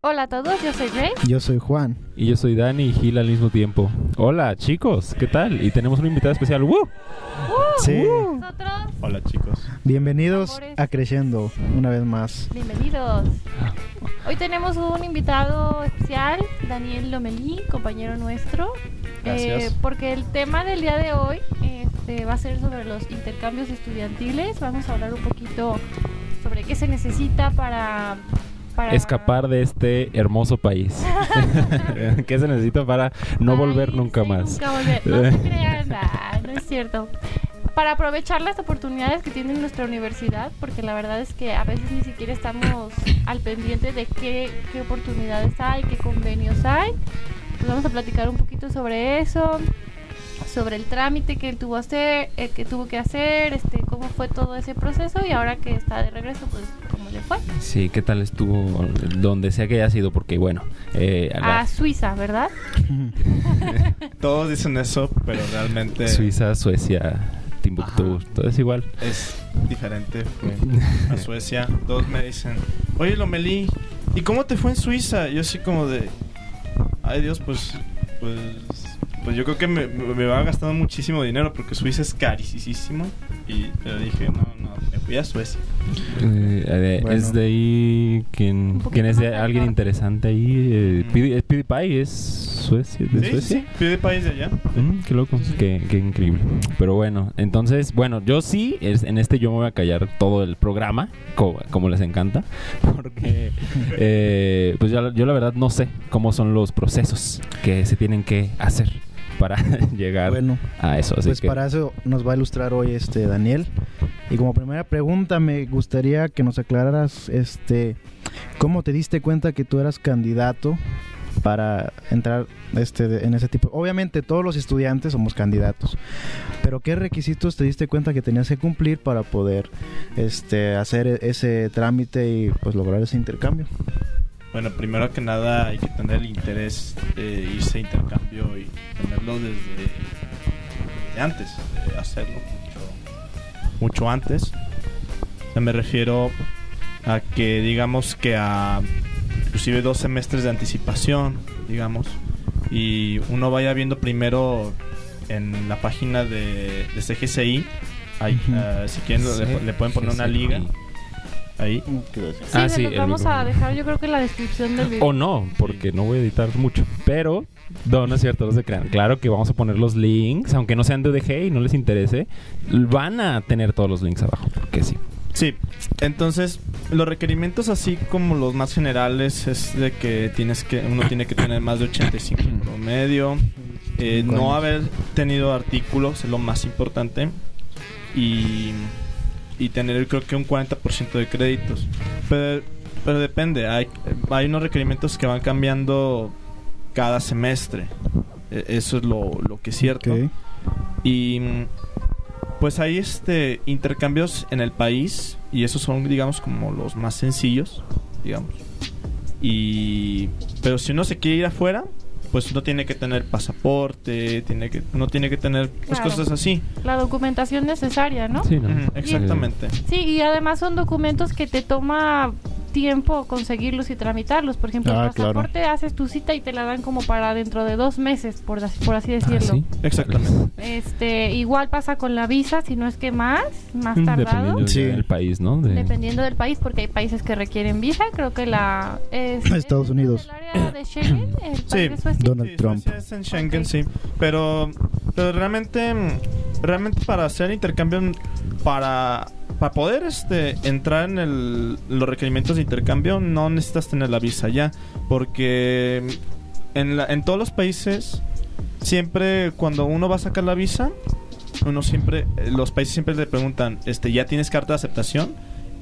Hola a todos, yo soy Grace. Yo soy Juan. Y yo soy Dani y Gil al mismo tiempo. Hola chicos, ¿qué tal? Y tenemos un invitado especial. ¡Woo! Sí. Nosotros, Hola chicos. Bienvenidos Amores. a Creciendo una vez más. bienvenidos. Hoy tenemos un invitado especial, Daniel Lomelí, compañero nuestro. Gracias. Eh, porque el tema del día de hoy este, va a ser sobre los intercambios estudiantiles. Vamos a hablar un poquito sobre qué se necesita para... para Escapar de este hermoso país. ¿Qué se necesita para no Ay, volver nunca sí, más? Nunca volver. No crean, nah, no es cierto. Para aprovechar las oportunidades que tiene nuestra universidad, porque la verdad es que a veces ni siquiera estamos al pendiente de qué, qué oportunidades hay, qué convenios hay. Pues vamos a platicar un poquito sobre eso, sobre el trámite que él tuvo, hacer, eh, que tuvo que hacer, este, cómo fue todo ese proceso y ahora que está de regreso, pues cómo le fue. Sí, ¿qué tal estuvo donde sea que haya sido? Porque bueno, eh, a la- A Suiza, ¿verdad? Todos dicen eso, pero realmente Suiza, Suecia, Timbuktu, Ajá. todo es igual. es diferente. A Suecia. Todos me dicen, oye Lomelí, ¿y cómo te fue en Suiza? Yo así como de, ay Dios, pues, pues, pues yo creo que me, me va gastando muchísimo dinero porque Suiza es carísimo. Y pero dije, no, no, me fui a Suecia. Eh, eh, Bueno. Es de ahí quien, quien es de alguien interesante ahí. Eh, Mm. Pewdie- PewDiePie es Suecia, de Sí, Suecia. sí, de país de allá. Mm, qué loco, qué, qué increíble. Pero bueno, entonces, bueno, yo sí, es- en este yo me voy a callar todo el programa, como, como les encanta, porque eh, pues yo, yo la verdad no sé cómo son los procesos que se tienen que hacer para llegar Bueno, a eso. Así pues que, para eso nos va a ilustrar hoy este Daniel. Y como primera pregunta me gustaría que nos aclararas este cómo te diste cuenta que tú eras candidato para entrar este en ese tipo. Obviamente todos los estudiantes somos candidatos, pero qué requisitos te diste cuenta que tenías que cumplir para poder este hacer e- ese trámite y pues lograr ese intercambio. Bueno, primero que nada hay que tener el interés de irse a intercambio y tenerlo desde, desde antes, de hacerlo mucho, mucho antes. O sea, me refiero a que digamos que a inclusive dos semestres de anticipación, digamos, y uno vaya viendo primero en la página de, de CGCI, ahí, Ujú. eh, si quieren le, le pueden poner una liga ahí. Sí, Ah, sí, el vamos a dejar yo creo que en la descripción del video. O no, porque no voy a editar mucho. Pero, no, no es cierto, no se crean. Claro que vamos a poner los links, aunque no sean de UDG y no les interese, van a tener todos los links abajo, porque sí. Sí, entonces los requerimientos así como los más generales es de que tienes que uno tiene que tener más de 85 en promedio, eh, no haber tenido artículos es lo más importante y, y tener creo que un 40% de créditos. Pero, pero depende, hay, hay unos requerimientos que van cambiando cada semestre. E- Eso es lo, lo que es cierto. Ok. Y pues hay este intercambios en el país y esos son digamos como los más sencillos, digamos. Y pero si uno se quiere ir afuera, pues uno tiene que tener pasaporte, tiene que uno tiene que tener pues, Claro. cosas así. La documentación necesaria, ¿no? Sí, ¿no? Exactamente. Sí, y además son documentos que te toma tiempo conseguirlos y tramitarlos. Por ejemplo, Ah, el claro. pasaporte haces tu cita y te la dan como para dentro de dos meses, por, así- por así decirlo. Ah, sí. Exactamente. Este, igual pasa con la visa, si no es que más, más tardado. Dependiendo Sí. del país, ¿no? De- Dependiendo del país, porque hay países que requieren visa. Creo que la. Es, Estados es Unidos. El área de Schengen, el Sí. país de Suecia. Donald Sí, Trump. Suecia es en Schengen, sí. Pero, pero realmente, mm, realmente para hacer intercambio, mm, para, para poder este, entrar en el- los requerimientos de intercambio, no necesitas tener la visa ya. Porque en, la- en todos los países, siempre cuando uno va a sacar la visa, uno siempre, los países siempre le preguntan, este, ¿ya tienes carta de aceptación?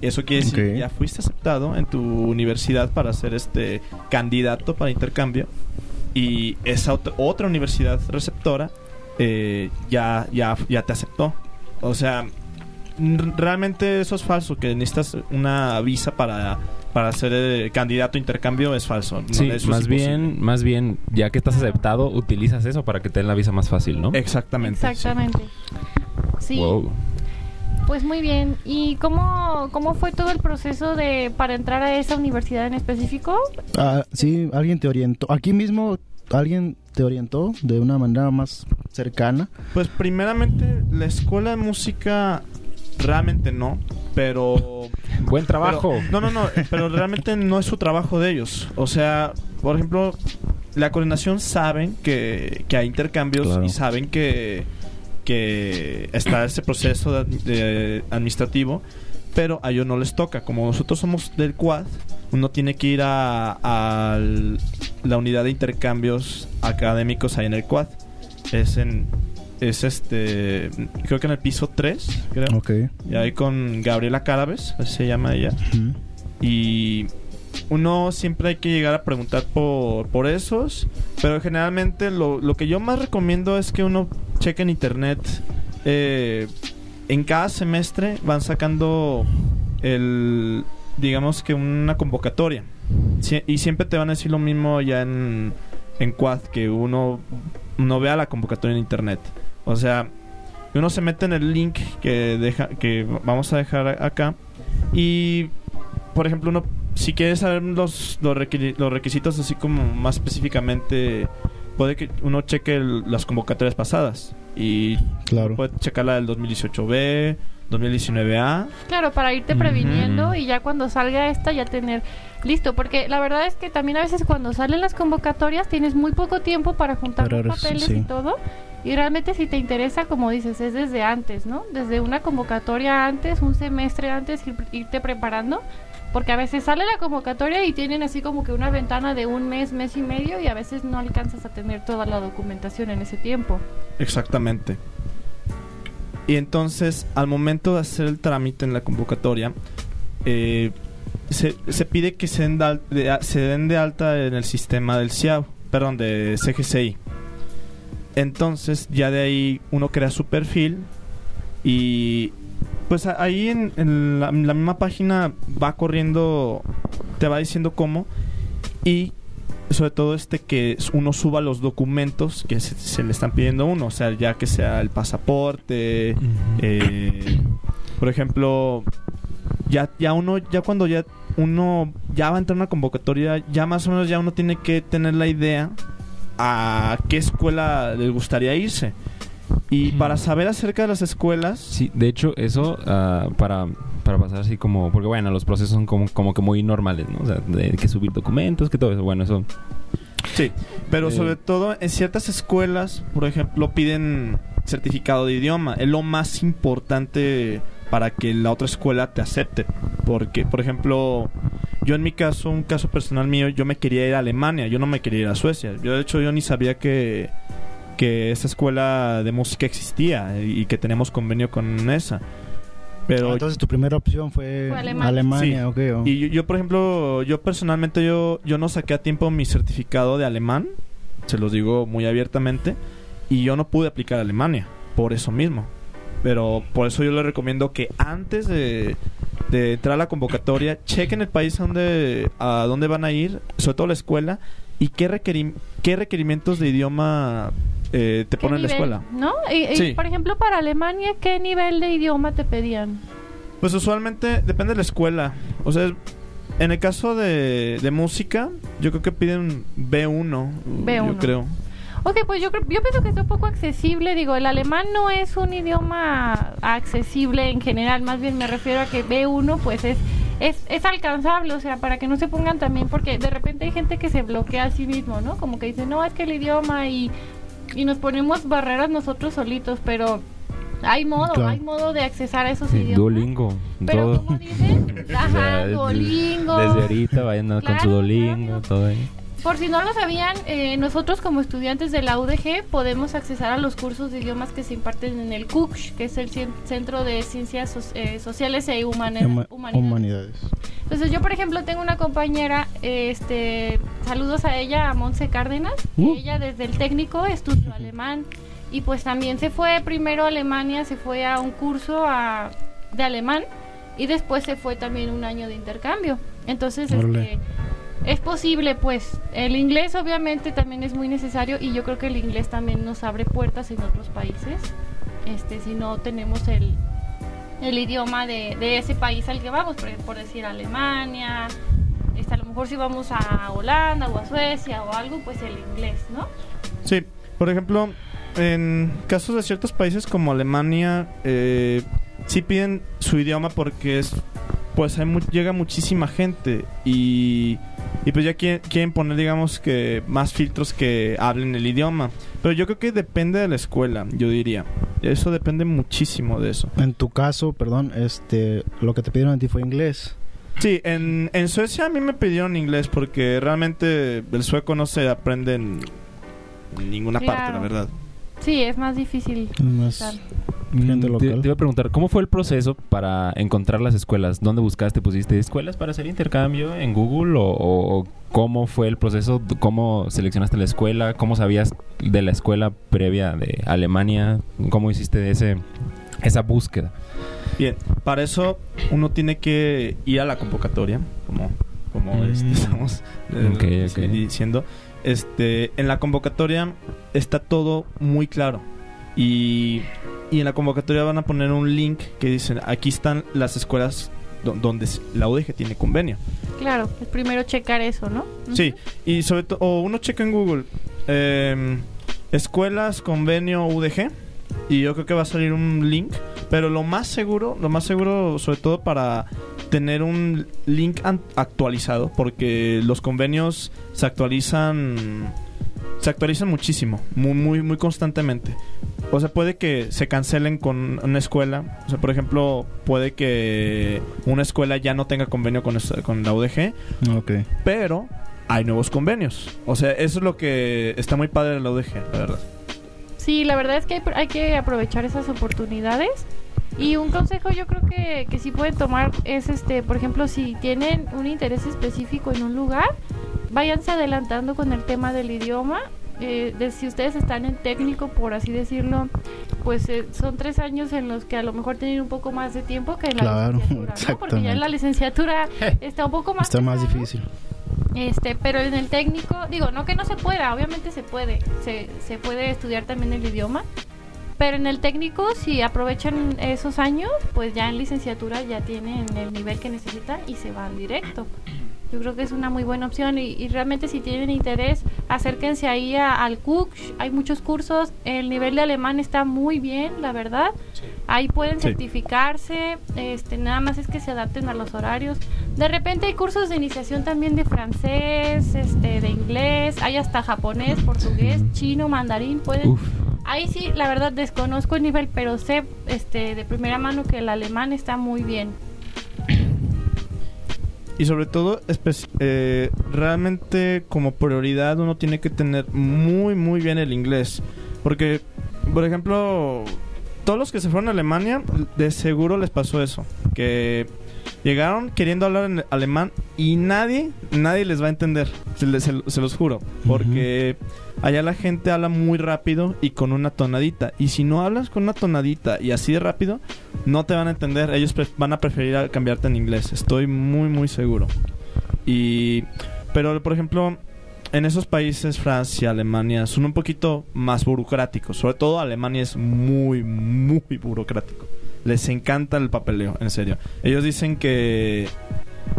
Eso quiere decir, Ok. ya fuiste aceptado en tu universidad para ser este candidato para intercambio y esa ot- otra universidad receptora eh, ya, ya, ya te aceptó. O sea, realmente eso es falso, que necesitas una visa para, para ser eh, candidato a intercambio es falso. No, Sí, eso es más bien, más bien, ya que estás aceptado, utilizas eso para que te den la visa más fácil, ¿no? Exactamente. sí. Exactamente. Sí. Wow. Pues muy bien. ¿Y cómo, cómo fue todo el proceso de para entrar a esa universidad en específico? Ah, sí, alguien te orientó. Aquí mismo alguien te orientó de una manera más cercana. Pues primeramente la escuela de música realmente no, pero Buen trabajo. pero- no, no, no, pero realmente no es su trabajo de ellos. O sea, por ejemplo, la coordinación saben que, que hay intercambios Claro. y saben que, que está ese proceso de- de administrativo, pero a ellos no les toca. Como nosotros somos del Quad, uno tiene que ir a, a la unidad de intercambios académicos ahí en el Quad. Es en es este creo que en el piso 3, creo. Ok. Y ahí con Gabriela Cárabes, así se llama ella. Y uno siempre hay que llegar a preguntar por, por esos. Pero generalmente lo, lo que yo más recomiendo es que uno cheque en internet. eh, en cada semestre van sacando el digamos que una convocatoria. Sie- y siempre te van a decir lo mismo ya en, en Quad, que uno, uno vea la convocatoria en internet. O sea, uno se mete en el link que deja que vamos a dejar acá y por ejemplo uno si quiere saber los los, requiri- los requisitos así como más específicamente puede que uno cheque el- las convocatorias pasadas y Claro. puede checar la del 2018B 2019A Claro, para irte previniendo y ya cuando salga esta ya tener listo, porque la verdad es que también a veces cuando salen las convocatorias tienes muy poco tiempo para juntar Para los papeles sí. y todo. Y realmente si te interesa, como dices, es desde antes, ¿no? Desde una convocatoria antes, un semestre antes, ir- irte preparando. Porque a veces sale la convocatoria y tienen así como que una ventana de un mes, mes y medio y a veces no alcanzas a tener toda la documentación en ese tiempo. Exactamente. Y entonces, al momento de hacer el trámite en la convocatoria, eh, se, se pide que se den, de, se den de alta en el sistema del CIAB, perdón, de CGCI. Entonces, ya de ahí uno crea su perfil y pues ahí en, en la, en la misma página va corriendo, te va diciendo cómo y sobre todo este que uno suba los documentos que se, se le están pidiendo a uno, o sea, ya que sea el pasaporte, eh, por ejemplo, ya, ya uno, ya cuando ya uno ya va a entrar a una convocatoria, ya más o menos ya uno tiene que tener la idea a qué escuela le gustaría irse. Y para saber acerca de las escuelas, Sí, de hecho, eso ah, para, para pasar así como... Porque bueno, los procesos son como, como que muy normales, ¿no? O sea, de que subir documentos, que todo eso. Bueno, eso... Sí, pero Eh, sobre todo en ciertas escuelas, por ejemplo, piden certificado de idioma. Es lo más importante para que la otra escuela te acepte. Porque, por ejemplo, yo en mi caso, un caso personal mío, yo me quería ir a Alemania, yo no me quería ir a Suecia. Yo, de hecho, yo ni sabía que, que esa escuela de música existía y que tenemos convenio con esa. Pero Ah, Entonces tu primera opción fue, Fue Alemania. Alemania, Sí. ok. oh. y yo, yo, por ejemplo, yo personalmente yo, yo no saqué a tiempo mi certificado de alemán, se los digo muy abiertamente, y yo no pude aplicar a Alemania, por eso mismo. Pero por eso yo les recomiendo que antes de, de entrar a la convocatoria, chequen el país a donde, a dónde van a ir, sobre todo la escuela, y qué, requerim- qué requerimientos de idioma eh, te ¿Qué ponen en la escuela. ¿No? Y, y, Sí. por ejemplo, para Alemania, ¿qué nivel de idioma te pedían? Pues usualmente depende de la escuela. O sea, en el caso de, de música, yo creo que piden B1. B1. Yo creo. Ok, pues yo, creo, yo pienso que está un poco accesible. Digo, el alemán no es un idioma accesible en general. Más bien me refiero a que B1 pues es, es, es alcanzable. O sea, para que no se pongan también, porque de repente hay gente que se bloquea a sí mismo, ¿no? Como que dice, no, es que el idioma y, y nos ponemos barreras nosotros solitos. Pero hay modo, Claro. hay modo de accesar a esos Sí, idiomas. Duolingo, Pero todo. como dicen, O sea, ajá, desde- Duolingo. Desde ahorita vayan con su Duolingo, claro. todo ahí. Por si no lo sabían, eh, nosotros como estudiantes de la UDG podemos accesar a los cursos de idiomas que se imparten en el CUCH, que es el Cien- Centro de Ciencias So- eh, Sociales e Huma- Humanidades. humanidades. Entonces yo, por ejemplo, tengo una compañera, este, saludos a ella, a Monse Cárdenas, que Uh. ella desde el técnico estudió alemán y pues también se fue primero a Alemania, se fue a un curso a- de alemán y después se fue también un año de intercambio. Entonces, este, es posible, pues. El inglés obviamente también es muy necesario y yo creo que el inglés también nos abre puertas en otros países. Este, si no tenemos el el idioma de, de ese país al que vamos, por, decir Alemania, este, a lo mejor si vamos a Holanda o a Suecia o algo, pues el inglés, ¿no? Sí, por ejemplo, en casos de ciertos países como Alemania, eh, sí piden su idioma porque es, pues hay mu- llega muchísima gente y, y pues ya quieren, quieren poner, digamos que más filtros que hablen el idioma. Pero yo creo que depende de la escuela, yo diría. Eso depende muchísimo de eso. En tu caso, perdón, este, lo que te pidieron a ti fue inglés. Sí, en, en Suecia a mí me pidieron inglés porque realmente el sueco no se aprende en ninguna parte, la verdad. Sí, es más difícil. Es más. Gente Mm, local. Te, te iba a preguntar, ¿cómo fue el proceso para encontrar las escuelas? ¿Dónde buscaste? ¿Pusiste escuelas para hacer intercambio en Google? ¿O, cómo fue el proceso? ¿Cómo seleccionaste la escuela? ¿Cómo sabías de la escuela previa de Alemania? ¿Cómo hiciste ese, esa búsqueda? Bien, para eso uno tiene que ir a la convocatoria, como, como Mm. este, estamos eh, diciendo. Este, en la convocatoria está todo muy claro. Y, y en la convocatoria van a poner un link que dicen, aquí están las escuelas do- donde la UDG tiene convenio. Claro, es primero checar eso, ¿no? Sí, y sobre todo, o uno checa en Google, em, escuelas, convenio UDG, y yo creo que va a salir un link, pero lo más seguro, lo más seguro, sobre todo para tener un link actualizado, porque los convenios se actualizan, se actualizan muchísimo, muy, muy, muy constantemente. O sea, puede que se cancelen con una escuela. O sea, por ejemplo, puede que una escuela ya no tenga convenio con, esta- con la UDG Ok. pero hay nuevos convenios. O sea, eso es lo que está muy padre de la UDG, la verdad. Sí, la verdad es que hay, hay que aprovechar esas oportunidades. Y un consejo yo creo que, que sí pueden tomar es, este, por ejemplo, si tienen un interés específico en un lugar, váyanse adelantando con el tema del idioma. Eh, de si ustedes están en técnico, por así decirlo, pues eh, son tres años en los que a lo mejor tienen un poco más de tiempo que en la Claro, licenciatura, ¿no? Porque ya en la licenciatura está un poco más Está más difícil. Este, pero en el técnico, digo, no que no se pueda, obviamente se puede, se, se puede estudiar también el idioma, pero en el técnico, si aprovechan esos años, pues ya en licenciatura ya tienen el nivel que necesitan y se van directo. Yo creo que es una muy buena opción y, y realmente si tienen interés, acérquense ahí a- al CUC, hay muchos cursos, el nivel de alemán está muy bien, la verdad. Ahí pueden Sí. certificarse, este, nada más es que se adapten a los horarios. De repente hay cursos de iniciación también de francés, este, de inglés, hay hasta japonés, portugués, chino, mandarín, pueden. Uf. Ahí sí, la verdad desconozco el nivel, pero sé, este, de primera mano que el alemán está muy bien. Y sobre todo, eh, realmente como prioridad uno tiene que tener muy, muy bien el inglés. Porque, por ejemplo, todos los que se fueron a Alemania, de seguro les pasó eso. Que llegaron queriendo hablar en alemán y nadie, nadie les va a entender. Se, los juro. Porque allá la gente habla muy rápido y con una tonadita. Y si no hablas con una tonadita y así de rápido, no te van a entender. Ellos van a preferir cambiarte en inglés. Estoy muy, muy seguro. Y. Pero, por ejemplo, en esos países, Francia, Alemania, son un poquito más burocráticos. Sobre todo Alemania es muy, muy burocrático. Les encanta el papeleo, en serio. Ellos dicen que.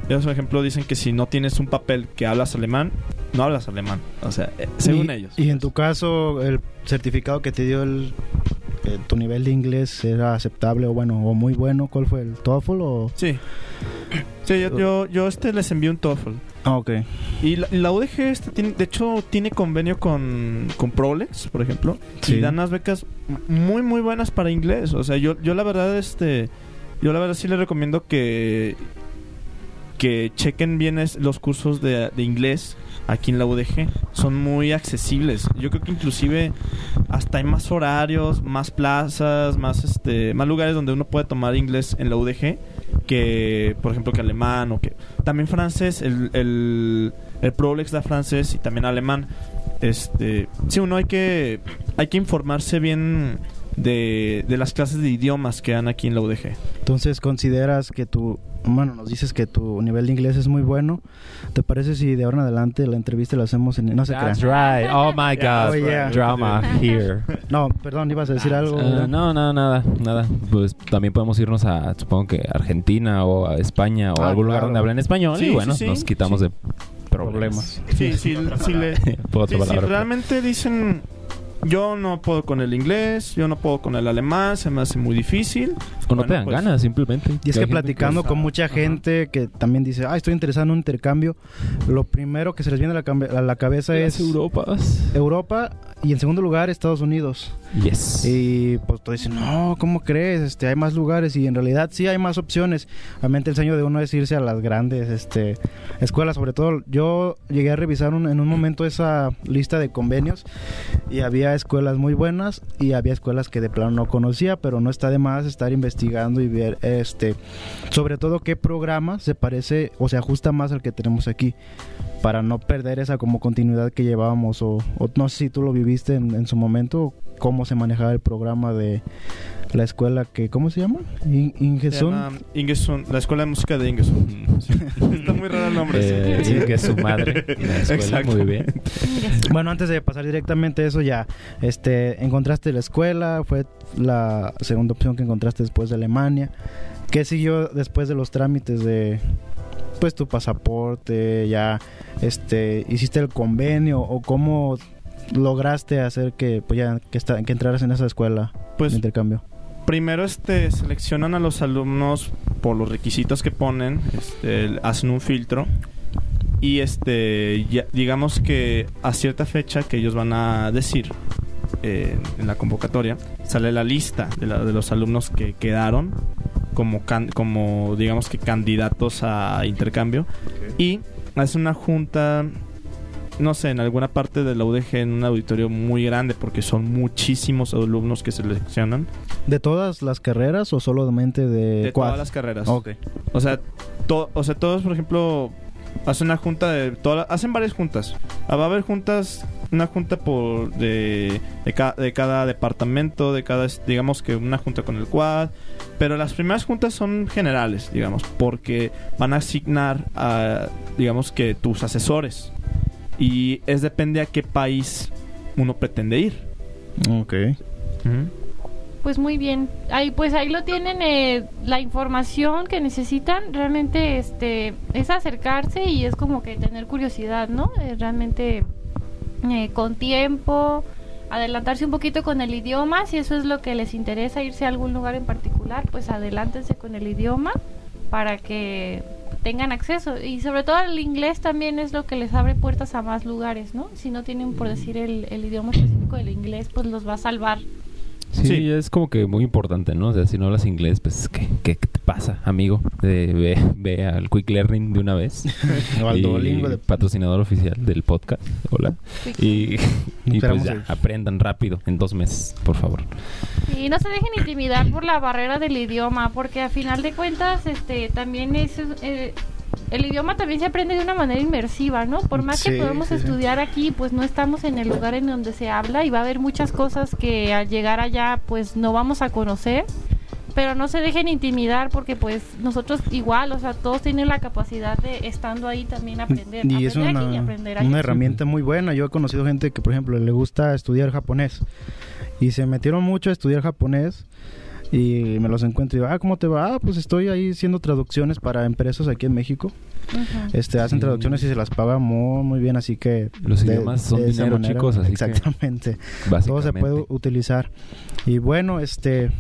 Ellos, por ejemplo, dicen que si no tienes un papel que hablas alemán, no hablas alemán. O sea, eh, según y, ellos. Y en tu caso, el certificado que te dio el, eh, tu nivel de inglés era aceptable o bueno, o muy bueno. ¿Cuál fue el TOEFL o...? Sí. Sí, yo, yo, yo este les envié un TOEFL. Ah, ok. Y la, la UDG, este tiene, de hecho, tiene convenio con, con Prolex, por ejemplo. Sí. Y dan unas becas muy, muy buenas para inglés. O sea, yo, yo la verdad, este... Yo la verdad sí les recomiendo que... Que chequen bien es- los cursos de, de inglés aquí en la UDG. Son muy accesibles. Yo creo que inclusive hasta hay más horarios, más plazas, más este, más lugares donde uno puede tomar inglés en la UDG que, por ejemplo, que alemán o que también francés. El, el, el Prolex da francés y también alemán. Este, sí, uno hay que hay que informarse bien de, de las clases de idiomas que dan aquí en la UDG. Entonces, ¿consideras que tu, bueno, nos dices que tu nivel de inglés es muy bueno? ¿Te parece si de ahora en adelante la entrevista la hacemos en... No se That's crean. right. Oh my God. oh, yeah. Drama here. No, perdón, ibas a decir algo. ¿verdad? no, no, nada, nada. Pues también podemos irnos a, supongo que Argentina o a España o Ah, algún lugar claro. donde hablen español Sí, y bueno, sí, sí. nos quitamos Sí. de problemas. Sí, sí, sí, le- Otra Sí, sí, palabra. realmente dicen, yo no puedo con el inglés, yo no puedo con el alemán, se me hace muy difícil. O no te Bueno, dan pues, Y ganas, simplemente. es Hay que platicando que- con mucha Ajá. gente que también dice, ah, estoy interesado en un intercambio, lo primero que se les viene a la, a la cabeza Las es Europas. Europa y en segundo lugar Estados Unidos. Yes. Y pues tú dices, no, ¿cómo crees? Este, hay más lugares y en realidad sí hay más opciones. Realmente el sueño de uno es irse a las grandes este, escuelas, sobre todo yo llegué a revisar un- en un momento esa lista de convenios y había escuelas muy buenas y había escuelas que de plano no conocía, pero no está de más estar investigando y ver este sobre todo qué programa se parece o se ajusta más al que tenemos aquí para no perder esa como continuidad que llevábamos o, no sé si tú lo viviste en, en su momento cómo se manejaba el programa de la escuela que ¿cómo se llama? In- Ingesun. Ingesun, la escuela de música de Ingesun. Está muy raro el nombre. Eh, sí. su madre. La escuela, muy bien. Bueno, antes de pasar directamente a eso ya, este, encontraste la escuela, fue la segunda opción que encontraste después de Alemania. ¿Qué siguió después de los trámites de pues tu pasaporte, ya este hiciste el convenio o cómo lograste hacer que pues ya que, esta- que entraras en esa escuela Pues de intercambio? Primero este seleccionan a los alumnos por los requisitos que ponen, este, hacen un filtro y este ya- digamos que a cierta fecha que ellos van a decir eh, en la convocatoria sale la lista de, la- de los alumnos que quedaron como can- como digamos que candidatos a intercambio y hace una junta no sé, en alguna parte de la UDG en un auditorio muy grande porque son muchísimos alumnos que seleccionan ¿De todas las carreras o solamente de, de todas las carreras. Ok. O sea, to- o sea, todos, por ejemplo, hacen una junta de todas, hacen varias juntas. Ah, Va a haber juntas, una junta por de, de, ca- de cada departamento, de cada, digamos que una junta con el quad. Pero las primeras juntas son generales, digamos, porque van a asignar a, digamos que tus asesores. Y es depende a qué país uno pretende ir. Ok. Pues muy bien. Ahí pues ahí lo tienen eh, la información que necesitan. Realmente este es acercarse y es como que tener curiosidad, ¿no? Eh, realmente eh, con tiempo adelantarse un poquito con el idioma, si eso es lo que les interesa irse a algún lugar en particular, pues adelántense con el idioma para que tengan acceso y sobre todo el inglés también es lo que les abre puertas a más lugares, ¿no? Si no tienen por decir el, el idioma específico del inglés, pues los va a salvar. Sí, Sí. es como que muy importante, ¿no? O sea, si no hablas inglés, pues, ¿qué, qué te pasa, amigo? De- ve, ve al Quick Learning de una vez. O al Y Duolingo de- patrocinador oficial del podcast. Hola. Y, y pues ya, aprendan rápido, en dos meses, por favor. Y no se dejen intimidar por la barrera del idioma, porque a final de cuentas, este, también es eh, el idioma también se aprende de una manera inmersiva, ¿no? Por más Sí, que sí, sí. estudiar aquí, pues no estamos en el lugar en donde se habla y va a haber muchas cosas que al llegar allá, pues no vamos a conocer. Pero no se dejen intimidar porque pues nosotros igual, o sea, todos tienen la capacidad de estando ahí también aprender. Y es aprender aquí y aprender allá. una herramienta muy buena. Yo he conocido gente que, por ejemplo, le gusta estudiar japonés y se metieron mucho a estudiar japonés y me los encuentro y digo, ah, ¿cómo te va? Ah, pues estoy ahí haciendo traducciones para empresas aquí en México. Ujú. Este, hacen Sí. traducciones y se las pagan muy, muy bien, así que... Los idiomas son esa dinero, chicos, así que- Exactamente. Todo Básicamente. se puede utilizar. Y bueno, este...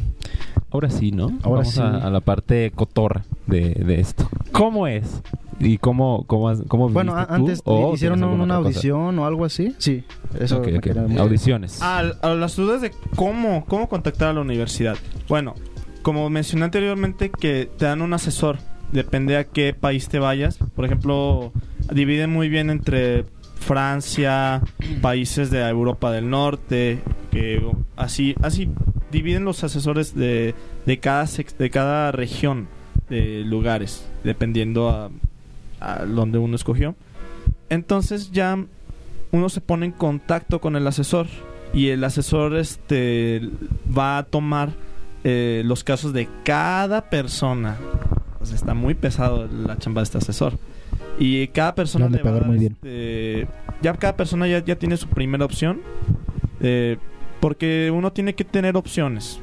Ahora sí, ¿no? Ahora Vamos sí. A, a la parte cotorra de, de esto. ¿Cómo es? ¿Y cómo, cómo, cómo Bueno, tú? antes ¿O hicieron una, cosa? audición o algo así. Sí, eso Ok, me ok. quería- Audiciones. A, a las dudas de cómo, cómo contactar a la universidad. Bueno, como mencioné anteriormente, que te dan un asesor. Depende a qué país te vayas. Por ejemplo, dividen muy bien entre Francia, países de Europa del Norte, que así, así dividen los asesores de, de cada sex- de cada región de lugares, dependiendo a, a donde uno escogió. Entonces ya uno se pone en contacto con el asesor y el asesor este va a tomar eh, los casos de cada persona. O sea, está muy pesado la chamba de este asesor. Y cada persona Le va a pagar dar, muy bien. este, ya cada persona ya, ya tiene su primera opción. eh, porque uno tiene que tener opciones.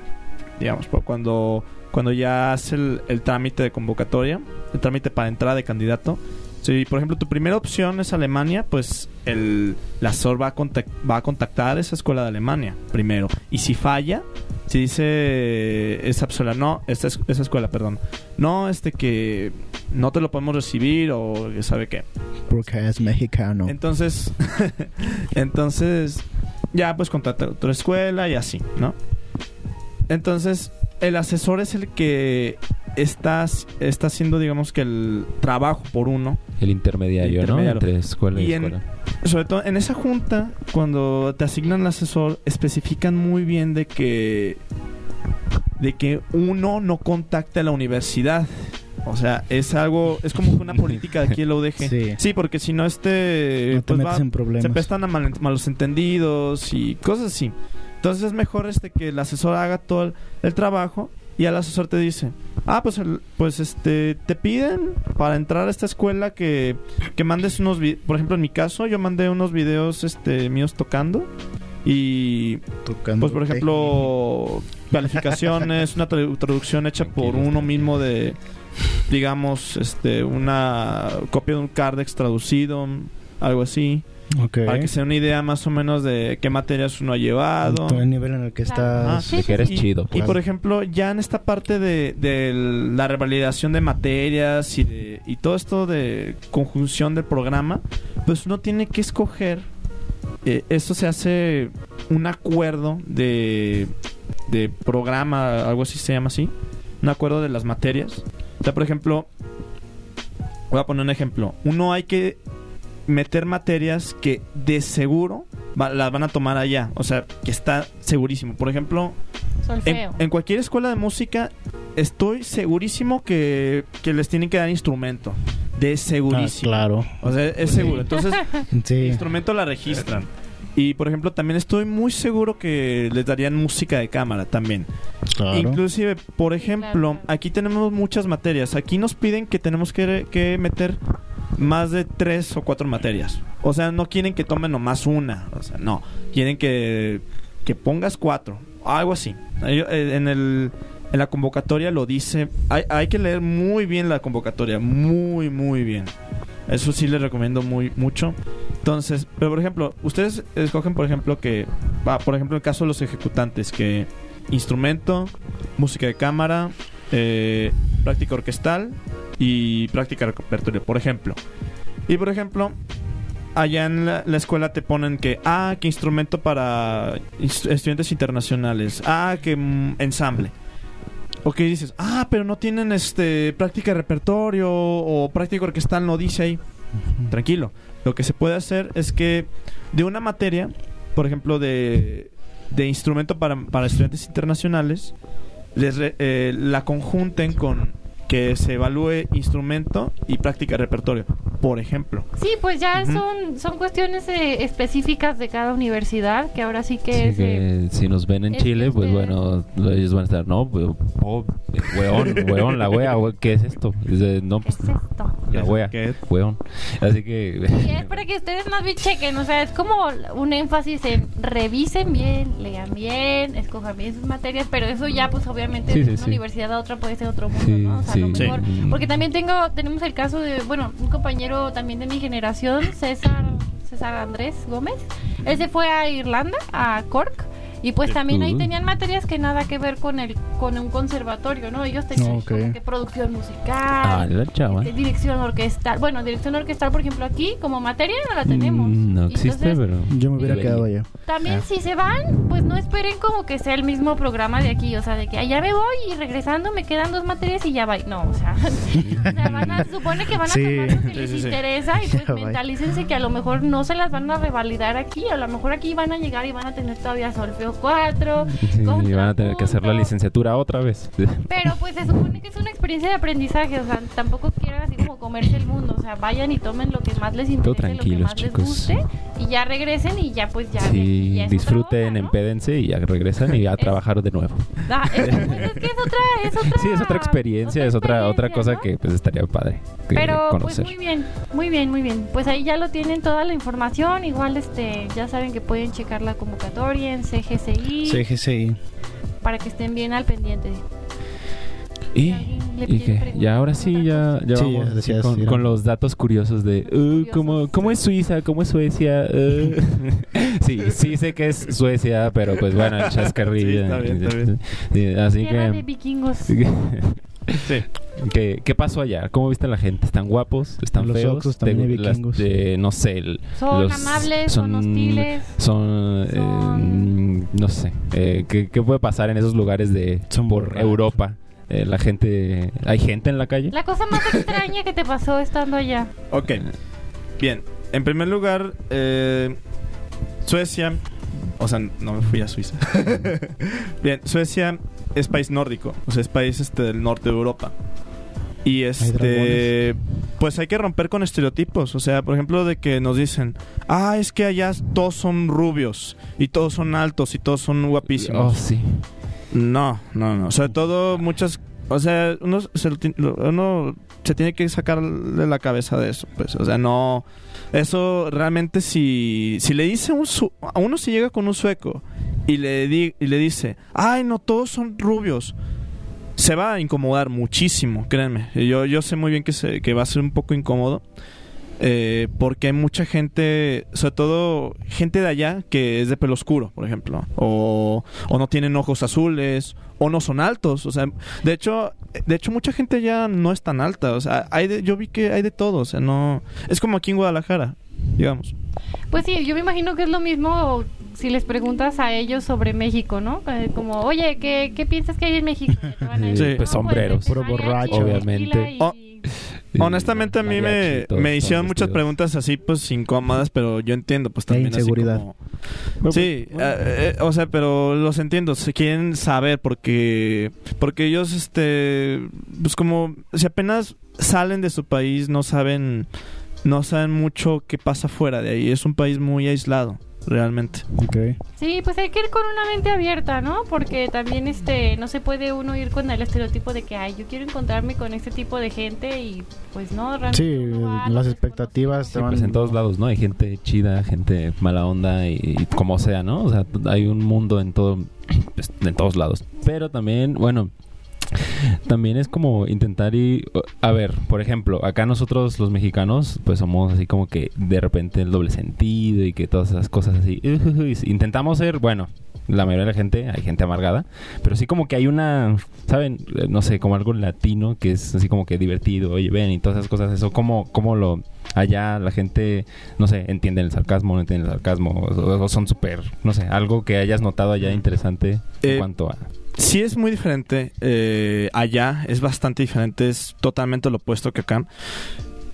Digamos, por cuando, cuando ya hace el, el trámite de convocatoria, el trámite para entrada de candidato. Si, por ejemplo, tu primera opción es Alemania, pues el, la SOR va a, va a contactar esa escuela de Alemania primero. Y si falla, si dice esa escuela, no, esta es- esa escuela, perdón, no, este que no te lo podemos recibir o sabe qué. Porque es mexicano. Entonces, entonces, ya pues contactar otra escuela y así, ¿no? Entonces, el asesor es el que está, está haciendo, digamos que el trabajo por uno. El intermediario, Intermediario. ¿no? Entre escuela y, Y en- escuela. Sobre todo en esa junta, cuando te asignan el asesor, especifican muy bien de que de que uno no contacte a la universidad. O sea, es algo, es como una política de aquí en la UDG. Sí. porque si no este no te pues, metes va- en problemas. se prestan a mal- malos entendidos y cosas así. Entonces es mejor este que el asesor haga todo el, el trabajo y el asesor te dice, ah, pues, el- pues este, te piden para entrar a esta escuela que, que mandes unos, vi- por ejemplo en mi caso yo mandé unos videos este míos tocando y Tocando pues por ejemplo calificaciones, una tra- traducción hecha por uno mismo de digamos este una copia de un cardex traducido, algo así. Para que sea una idea más o menos de qué materias uno ha llevado. Todo el nivel en el que estás. Sí, de que eres Y, chido. y pues. por ejemplo, ya en esta parte de, de la revalidación de materias y, de, y todo esto de conjunción del programa, pues uno tiene que escoger. eh, esto se hace un acuerdo de, de programa, algo así se llama así. Un acuerdo de las materias. O sea, por ejemplo, voy a poner un ejemplo. Uno hay que meter materias que de seguro va- las van a tomar allá. O sea, que está segurísimo. Por ejemplo, en, cualquier escuela de música estoy segurísimo que, que les tienen que dar instrumento. De Ah, segurísimo. claro. O sea, es seguro. Entonces, el instrumento la registran. Y por ejemplo, también estoy muy seguro que les darían música de cámara también. Claro. Inclusive, por ejemplo, aquí tenemos muchas materias. Aquí nos piden que tenemos que, que meter más de tres o cuatro materias. O sea, no quieren que tomen nomás una. O sea, no. Quieren que, que pongas cuatro. Algo así. Eh, En, el, en la convocatoria lo dice. Hay, hay que leer muy bien la convocatoria. Muy, muy bien. Eso sí les recomiendo muy mucho. Entonces, pero por ejemplo, ustedes escogen, por ejemplo, que, va, por ejemplo, el caso de los ejecutantes, que instrumento, música de cámara, eh, práctica orquestal y práctica de repertorio, por ejemplo. Y por ejemplo, allá en la, la escuela te ponen que, ah, que instrumento para estudiantes internacionales, ah, que mm, ensamble. O que dices, ah, pero no tienen este práctica de repertorio o práctica orquestal, no dice ahí. Tranquilo. Lo que se puede hacer es que de una materia, por ejemplo, de, de instrumento para, para estudiantes internacionales, les re- eh, la conjunten con que se evalúe instrumento y práctica de repertorio, por ejemplo. Sí, pues ya Ujú. son, son cuestiones eh, específicas de cada universidad, que ahora sí que Sí, es... eh, que si nos ven en es Chile, pues este- bueno, ellos van a estar, no, pues, oh, weón, weón, la wea, we- ¿qué es esto? Dice, no, ¿Qué pues, es esto? la wea, ¿Qué? weón. Así que... Y es para que ustedes más bien chequen, o sea, es como un énfasis en revisen bien, lean bien, escojan bien sus materias, pero eso ya pues obviamente Sí, de sí, una sí. universidad a otra puede ser otro mundo, Sí, ¿no? O sea, lo sí. mejor, Sí. porque también tengo, tenemos el caso de, bueno, un compañero también de mi generación, César, César Andrés Gómez, él se fue a Irlanda, a Cork, y pues también ahí tenían materias que nada que ver con el con un conservatorio, ¿no? Ellos tenían como que producción musical, Ah, la chava. de dirección orquestal. Bueno, dirección orquestal, por ejemplo, aquí como materia no la tenemos. Mm, No existe, Entonces, pero... Yo me hubiera quedado allá. También Ah. si se van, pues no esperen como que sea el mismo programa de aquí, o sea, de que allá me voy y regresando me quedan dos materias y ya va. No, o sea, o sea, van a- se supone que van a Sí. tomar lo que Sí, les sí, sí. interesa y pues Ya va. mentalícense que a lo mejor no se las van a revalidar aquí, a lo mejor aquí van a llegar y van a tener todavía solfeo 4, Sí, y van a tener que hacer la licenciatura otra vez. Pero pues se supone que es una experiencia de aprendizaje, o sea, tampoco quiero así como comerse el mundo. O sea, vayan y tomen lo que más les interese, lo que más chicos. les guste y ya regresen y ya pues ya. Sí, ya otra disfruten, onda, ¿no? empédense y ya regresan y a Es- trabajar de nuevo. Ah, es, pues es que es otra, es otra. Sí, es otra experiencia, es otra otra cosa experiencia, ¿no? que pues estaría padre que Pero pues conocer. muy bien, muy bien, muy bien. Pues ahí ya lo tienen toda la información. Igual este, ya saben que pueden checar la convocatoria en CGCI CGCI. para que estén bien al pendiente. y y preguntar ya ahora sí ya, ya Sí, vamos decías, con, Irán. con los datos curiosos de uh, Curiosos. ¿cómo, cómo es Suiza, cómo es Suecia. Uh. sí, sí sé que es Suecia, pero pues bueno, el chascarrillo. Sí, está bien, está bien. Sí, así Tierra de que vikingos. Sí. ¿Qué, ¿Qué pasó allá? ¿Cómo viste a la gente? ¿Están guapos? ¿Están Los feos? Oxos también hay vikingos. de- no sé. el- Son los- amables, son hostiles. Son, eh, Son- no sé. eh, ¿qué, qué puede pasar en esos lugares de Son por borrachos. Europa? Eh, la gente, ¿hay gente en la calle? La cosa más extraña que te pasó estando allá. Ok. Bien. En primer lugar, eh, Suecia. O sea, no me fui a Suiza. Bien, Suecia es país nórdico. O sea, es país este, del norte de Europa. Y este. Pues hay que romper con estereotipos. O sea, por ejemplo, de que nos dicen: Ah, es que allá todos son rubios. Y todos son altos. Y todos son Oh, guapísimos. sí. No, no, no. Sobre todo muchas... O sea, uno se, uno se tiene que sacar de la cabeza de eso. Pues, o sea, no... Eso realmente si... Si le dice un... su- a uno si llega con un sueco y le, di- y le dice... Ay, no, todos son rubios. Se va a incomodar muchísimo, créanme. Yo, yo sé muy bien que, se, que va a ser un poco incómodo. eh, porque hay mucha gente, sobre todo gente de allá que es de pelo oscuro, por ejemplo, o, o no tienen ojos azules, o no son altos, o sea, de hecho, de hecho mucha gente allá no es tan alta, o sea, hay de- yo vi que hay de todo, o sea, no, es como aquí en Guadalajara, digamos. Pues sí, yo me imagino que es lo mismo si les preguntas a ellos sobre México, ¿no? Eh, Como, oye, ¿qué, qué piensas que hay en México? Van Sí, pues "No, sombreros. Puro borracho. Obviamente. Oh, Honestamente a mí me, me hicieron muchas preguntas así pues incómodas, pero yo entiendo pues también así como- Sí, eh, eh, o sea, pero los entiendo, se quieren saber porque porque ellos este pues como si apenas salen de su país no saben no saben mucho qué pasa fuera de ahí, es un país muy aislado realmente. Ok. Sí, pues hay que ir con una mente abierta, ¿no? Porque también este no se puede uno ir con el estereotipo de que, ay, yo quiero encontrarme con este tipo de gente y pues no, realmente Sí, lo las expectativas Sí, pues en todos lados, ¿no? Hay gente chida, gente mala onda y, y como sea, ¿no? O sea, hay un mundo en todo, pues, en todos lados. Pero también, bueno, también es como intentar y a ver, por ejemplo, acá nosotros los mexicanos, pues somos así como que de repente el doble sentido y que todas esas cosas así. Intentamos ser, bueno, la mayoría de la gente, hay gente amargada, pero sí como que hay una, ¿saben? No sé, como algo latino que es así como que divertido, oye, ven y todas esas cosas, eso, como, como lo, allá la gente, no sé, entiende el sarcasmo, no entiende el sarcasmo, o, o son súper, no sé, algo que hayas notado allá interesante en Eh, cuanto a... Sí es muy diferente eh, allá, es bastante diferente, es totalmente lo opuesto que acá.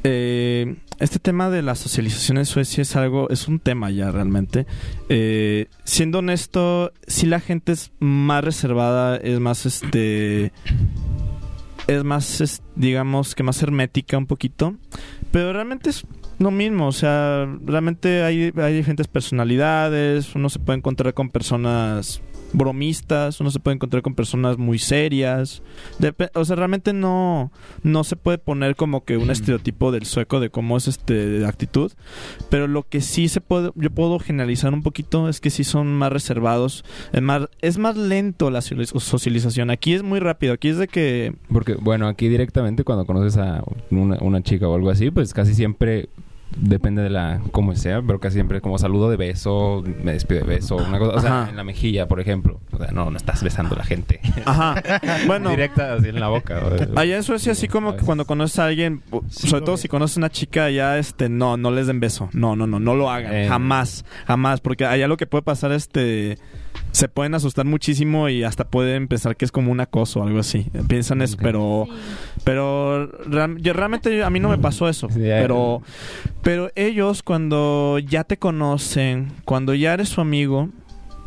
Eh, este tema de la socialización en Suecia es algo, es un tema ya realmente. Eh, siendo honesto, si la gente es más reservada, es más este, es más, digamos que más hermética un poquito, pero realmente es lo mismo, o sea, realmente hay, hay diferentes personalidades, uno se puede encontrar con personas bromistas, uno se puede encontrar con personas muy serias. O sea, realmente no, no se puede poner como que un estereotipo del sueco de cómo es este de actitud. Pero lo que sí se puede, yo puedo generalizar un poquito es que sí son más reservados. Es más, es más lento la socializ- socialización. Aquí es muy rápido. Aquí es de que Porque, bueno, aquí directamente cuando conoces a una, una chica o algo así, pues casi siempre depende de la cómo sea, pero casi siempre como saludo de beso, me despido de beso, una cosa, o sea, Ajá. en la mejilla, por ejemplo. O sea, no, no estás besando a la gente. Ajá. Bueno, Directa así en la boca. o- Allá en Suecia, así como que cuando conoces a alguien, sobre todo si conoces a una chica, ya este, no, no les den beso. No, no, no, no lo hagan. Eh. Jamás, jamás. Porque allá lo que puede pasar, este, se pueden asustar muchísimo y hasta pueden pensar que es como un acoso o algo así. Piensan eso, pero, Sí. pero real- yo, realmente a mí no me pasó eso. Sí, pero, pero ellos cuando ya te conocen, cuando ya eres su amigo,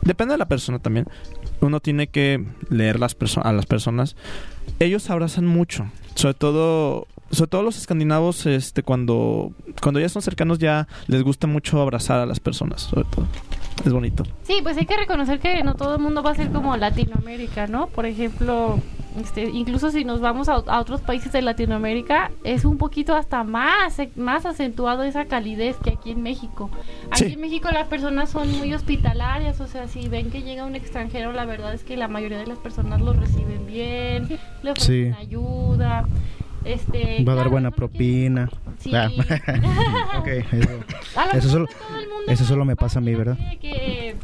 depende de la persona también. Uno tiene que leer las perso- a las personas. Ellos abrazan mucho. sobre todo sobre todo los escandinavos este cuando cuando ya son cercanos ya les gusta mucho abrazar a las personas sobre todo es bonito Sí, pues hay que reconocer que no todo el mundo va a ser como Latinoamérica, ¿no? Por ejemplo, este, incluso si nos vamos a, a otros países de Latinoamérica, es un poquito hasta más, más acentuado esa calidez que aquí en México. Aquí Sí. en México las personas son muy hospitalarias, o sea, si ven que llega un extranjero, la verdad es que la mayoría de las personas lo reciben bien, le ofrecen Sí. ayuda. Este, Va a dar buena propina. Sí. Ah. ok, eso. Eso solo- eso solo me pasa a mí, ¿verdad? que-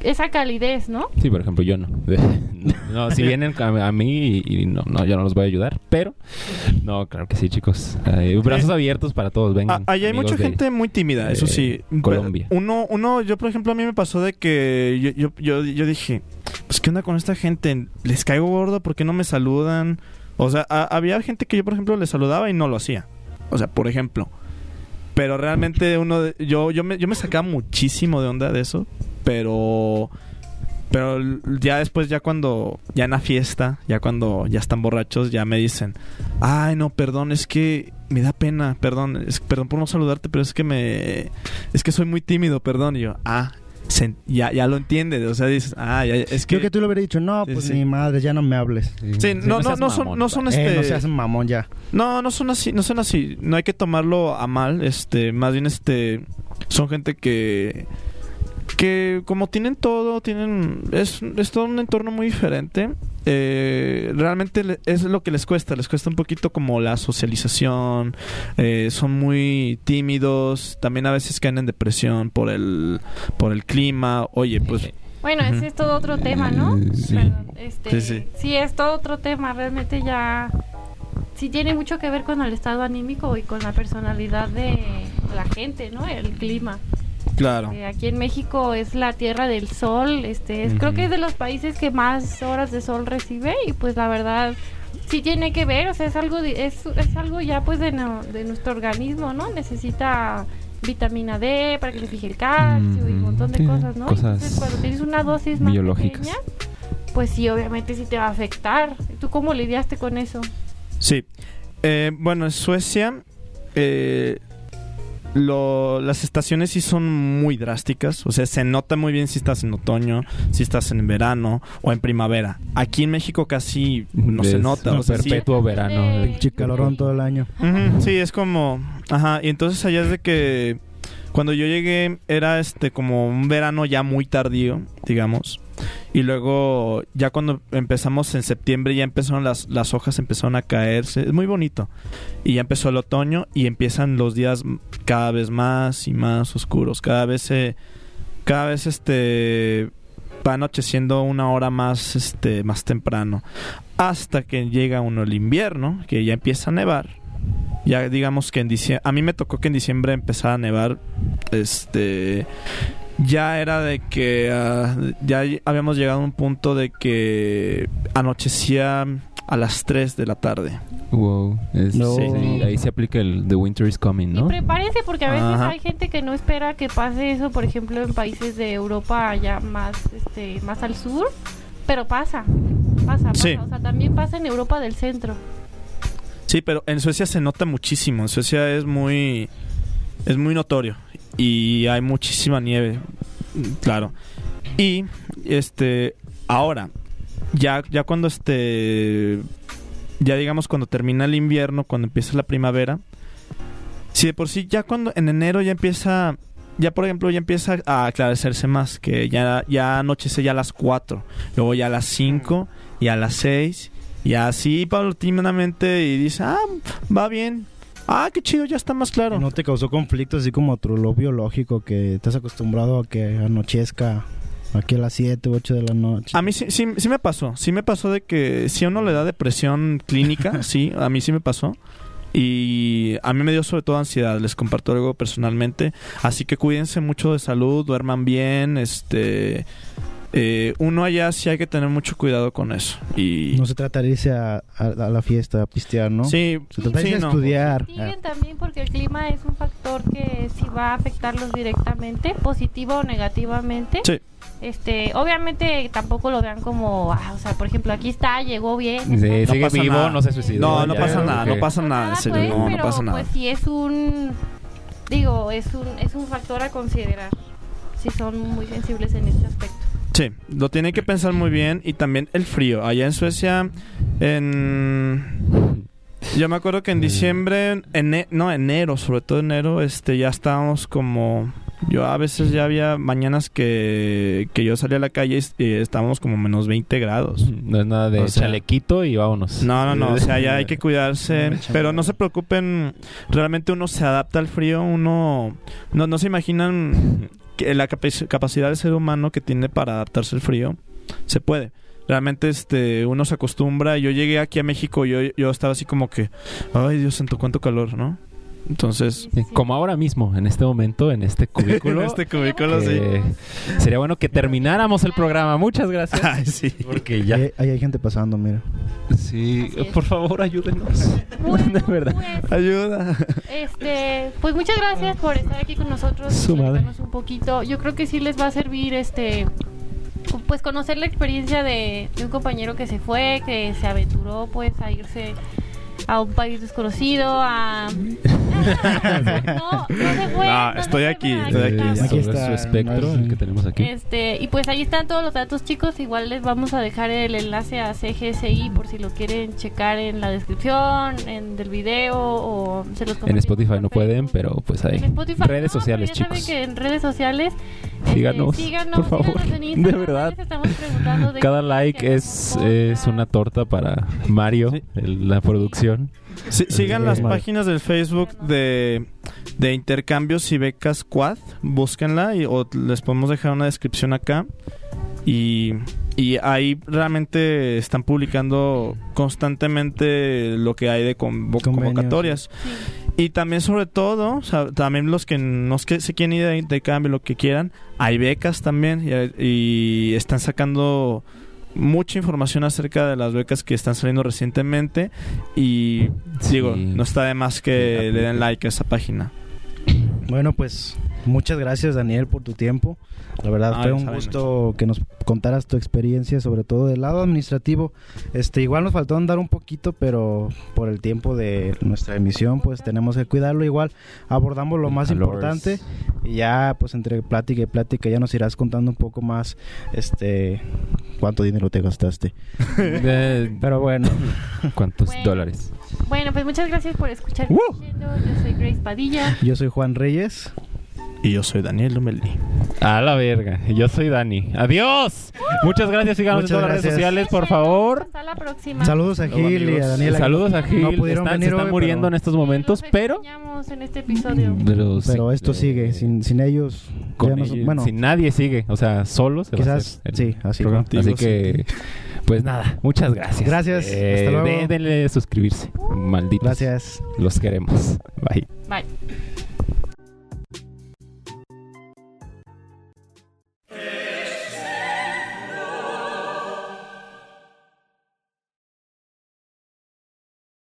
esa calidez, ¿no? Sí, por ejemplo, yo no. no, si vienen a, a mí y, y no, no, yo no los voy a ayudar. Pero, no, claro que sí, chicos. Eh, brazos abiertos para todos, vengan. Ah, allá hay mucha de- gente muy tímida, eso sí. Colombia. Uno, uno, yo por ejemplo a mí me pasó de que yo, yo, yo, yo dije, pues qué onda con esta gente, les caigo gordo, ¿por qué no me saludan? O sea, había gente que yo por ejemplo le saludaba y no lo hacía. O sea, por ejemplo. Pero realmente uno, de- yo, yo me, yo me sacaba muchísimo de onda de eso, pero, pero ya después, ya cuando, ya en la fiesta, ya cuando ya están borrachos, ya me dicen, ay no, perdón, es que me da pena, perdón, es, perdón por no saludarte, pero es que me, es que soy muy tímido, perdón, y yo, ah, se- ya, ya lo entiendes, o sea, dices, ah, ya, es que, Creo que tú le hubieras dicho, no, Sí, pues sí. mi madre, ya no me hables. Sí, no, no, seas no son, mamón, no son pa. este, Eh, no seas mamón ya. no, no son así, no son así. No hay que tomarlo a mal, este, más bien este son gente que que como tienen todo, tienen es, es todo un entorno muy diferente. Eh, realmente le- es lo que les cuesta, les cuesta un poquito como la socialización, eh, son muy tímidos, también a veces caen en depresión por el por el clima. Oye, pues Bueno, ese es todo otro tema, ¿no? Eh, sí. Este, Sí, sí, sí. es todo otro tema. Realmente ya sí tiene mucho que ver con el estado anímico y con la personalidad de la gente, ¿no? El clima. Claro. Eh, aquí en México es la tierra del sol. Este, es, creo que es de los países que más horas de sol recibe y pues la verdad sí tiene que ver. O sea, es algo de- es, es algo ya pues de, no- de nuestro organismo, ¿no? Necesita vitamina D para que se fije el calcio y un montón de sí, cosas, ¿no? cosas Entonces cuando tienes una dosis más biológicas. pequeña, pues sí, obviamente sí te va a afectar. ¿Tú cómo lidiaste con eso? Sí. Eh, bueno, en Suecia eh, lo- las estaciones sí son muy drásticas. O sea, se nota muy bien si estás en otoño, si estás en verano o en primavera. Aquí en México casi no se nota. un O sea, sí, perpetuo verano. Eh, Pinche calorón todo el año. Ujú, sí, es como... Ajá, y entonces allá es de que... Cuando yo llegué era este como un verano ya muy tardío, digamos. Y luego ya cuando empezamos en septiembre ya empezaron las, las hojas empezaron a caerse. Es muy bonito. Y ya empezó el otoño y empiezan los días cada vez más y más oscuros. Cada vez se... Cada vez este... Va anocheciendo una hora más este más temprano. Hasta que llega uno el invierno, que ya empieza a nevar. Ya digamos que en diciembre, a mí me tocó que en diciembre empezara a nevar, este, ya era de que ah, ya habíamos llegado a un punto de que anochecía a las 3 de la tarde. Wow. Es- No. sí, ahí se aplica el The Winter is Coming, Y ¿no? prepárense porque a veces Ajá. hay gente que no espera que pase eso, por ejemplo, en países de Europa ya más este más al sur, pero pasa. Pasa, pasa. Sí. O sea, también pasa en Europa del centro. Sí, pero en Suecia se nota muchísimo. En Suecia es muy es muy notorio y hay muchísima nieve, mm, claro. Y este ahora ya ya cuando este ya digamos cuando termina el invierno, cuando empieza la primavera, si de por sí ya cuando en enero ya empieza ya por ejemplo ya empieza a aclarecerse más, que ya ya anochece ya a las 4, luego ya a las 5 y a las 6 y así paulatinamente y dice, "Ah, va bien. Ah, qué chido, ya está más claro." ¿No te causó conflicto así como otro lo biológico que estás acostumbrado a que anochezca aquí a las 7 u 8 de la noche? A mí sí, sí, sí me pasó. Sí me pasó de que si a uno le da depresión clínica, sí, a mí sí me pasó. Y a mí me dio sobre todo ansiedad, les comparto algo personalmente. Así que cuídense mucho de salud, duerman bien, este... eh, uno allá sí hay que tener mucho cuidado con eso. Y No se trata de irse a, a- a la fiesta a pistear, ¿no? sí, Se trata de sí, irse a no. estudiar. Investiguen también porque el clima es un factor que sí va a afectarlos directamente, positivo o negativamente. Sí. Este, obviamente tampoco lo vean como, ah, o sea, por ejemplo, aquí está, llegó bien. Sí, sigue pasa vivo, nada. no se suicidó. No, no ya, pasa nada, no pasa nada, en serio, pues, no, no pero, pasa nada. Pues sí es un, digo, es un, es un factor a considerar. Si son muy sensibles en este aspecto. Sí, lo tienen que pensar muy bien y también el frío. Allá en Suecia, en... Yo me acuerdo que en diciembre, ene- no, enero, sobre todo enero, este, ya estábamos como... Yo a veces ya había mañanas que, que yo salía a la calle y y estábamos como menos 20 grados. No es nada de O sea- chalequito y vámonos. No, no, no, o sea, ya hay que cuidarse, pero no se preocupen, realmente uno se adapta al frío, uno no, no se imaginan que la capaci- capacidad del ser humano que tiene para adaptarse al frío, se puede. Realmente este uno se acostumbra, yo llegué aquí a México, yo, yo estaba así como que, ay Dios santo, cuánto calor, ¿no? Entonces, Sí, Como ahora mismo, en este momento, en este cubículo. en este cubículo, sí. sería bueno que termináramos el programa. Muchas gracias. Ay, sí. Porque ya. Ahí, ahí hay gente pasando, mira. Sí, por favor, ayúdenos. Bueno, de verdad. pues, Ayuda. Este, pues muchas gracias por estar aquí con nosotros. Su madre. un poquito. Yo creo que sí les va a servir este pues conocer la experiencia de, de un compañero que se fue, que se aventuró pues a irse a un país desconocido, a no, no se fue. No, no estoy se aquí, fue, estoy aquí. Aquí está, su espectro, el que tenemos aquí. Este, y pues ahí están todos los datos, chicos. Igual les vamos a dejar el enlace a CGSI por si lo quieren checar en la descripción, en del video o se los En Spotify no pueden, pero pues ahí. En Spotify, Redes no, sociales, chicos. que en redes sociales este, Síganos, síganos, por favor. síganos en De verdad. de Cada like es, es una torta para Mario, Sí. el- la producción. Sí, sigan las páginas del Facebook de, de Intercambios y Becas Quad. Búsquenla y, o les podemos dejar una descripción acá. Y, y ahí realmente están publicando constantemente lo que hay de Convenios. convocatorias. Y también sobre todo, o sea, también los que no es que se quieren ir de intercambio, lo que quieran, hay becas también y, y están sacando mucha información acerca de las becas que están saliendo recientemente y Sí. digo, no está de más que Sí, le den like a esa página. Bueno, pues muchas gracias Daniel por tu tiempo. La verdad Ah, fue un gusto que nos contaras tu experiencia, sobre todo del lado administrativo. Este, igual nos faltó andar un poquito, pero por el tiempo de nuestra emisión, pues tenemos que cuidarlo. Igual abordamos lo más importante y ya, pues entre plática y plática ya nos irás contando un poco más, este, cuánto dinero te gastaste. Eh, Pero bueno, ¿Cuántos Bueno. dólares? Bueno, pues muchas gracias por escuchar. ¡Woo! Yo soy Grace Padilla. yo soy Juan Reyes. Y yo soy Daniel Lomelí. A la verga. Yo soy Dani. ¡Adiós! Muchas gracias. Síganos Muchas en todas las redes gracias. sociales, por favor. Hasta la próxima. Saludos a Gil y a Daniela. Saludos a Gil. No pudieron están, venir se están hoy, muriendo pero- en estos momentos, Los pero... extrañamos en este episodio. Pero, sí, Pero esto eh, sigue, sin, sin ellos. con ya no- ellos- bueno, si nadie sigue, o sea, solo se va a Quizás, hacer el sí, así. programa. Contigo, Así que, pues nada, muchas gracias. Gracias, Eh, hasta luego. de- denle suscribirse, malditos. gracias. Los queremos. Bye. Bye.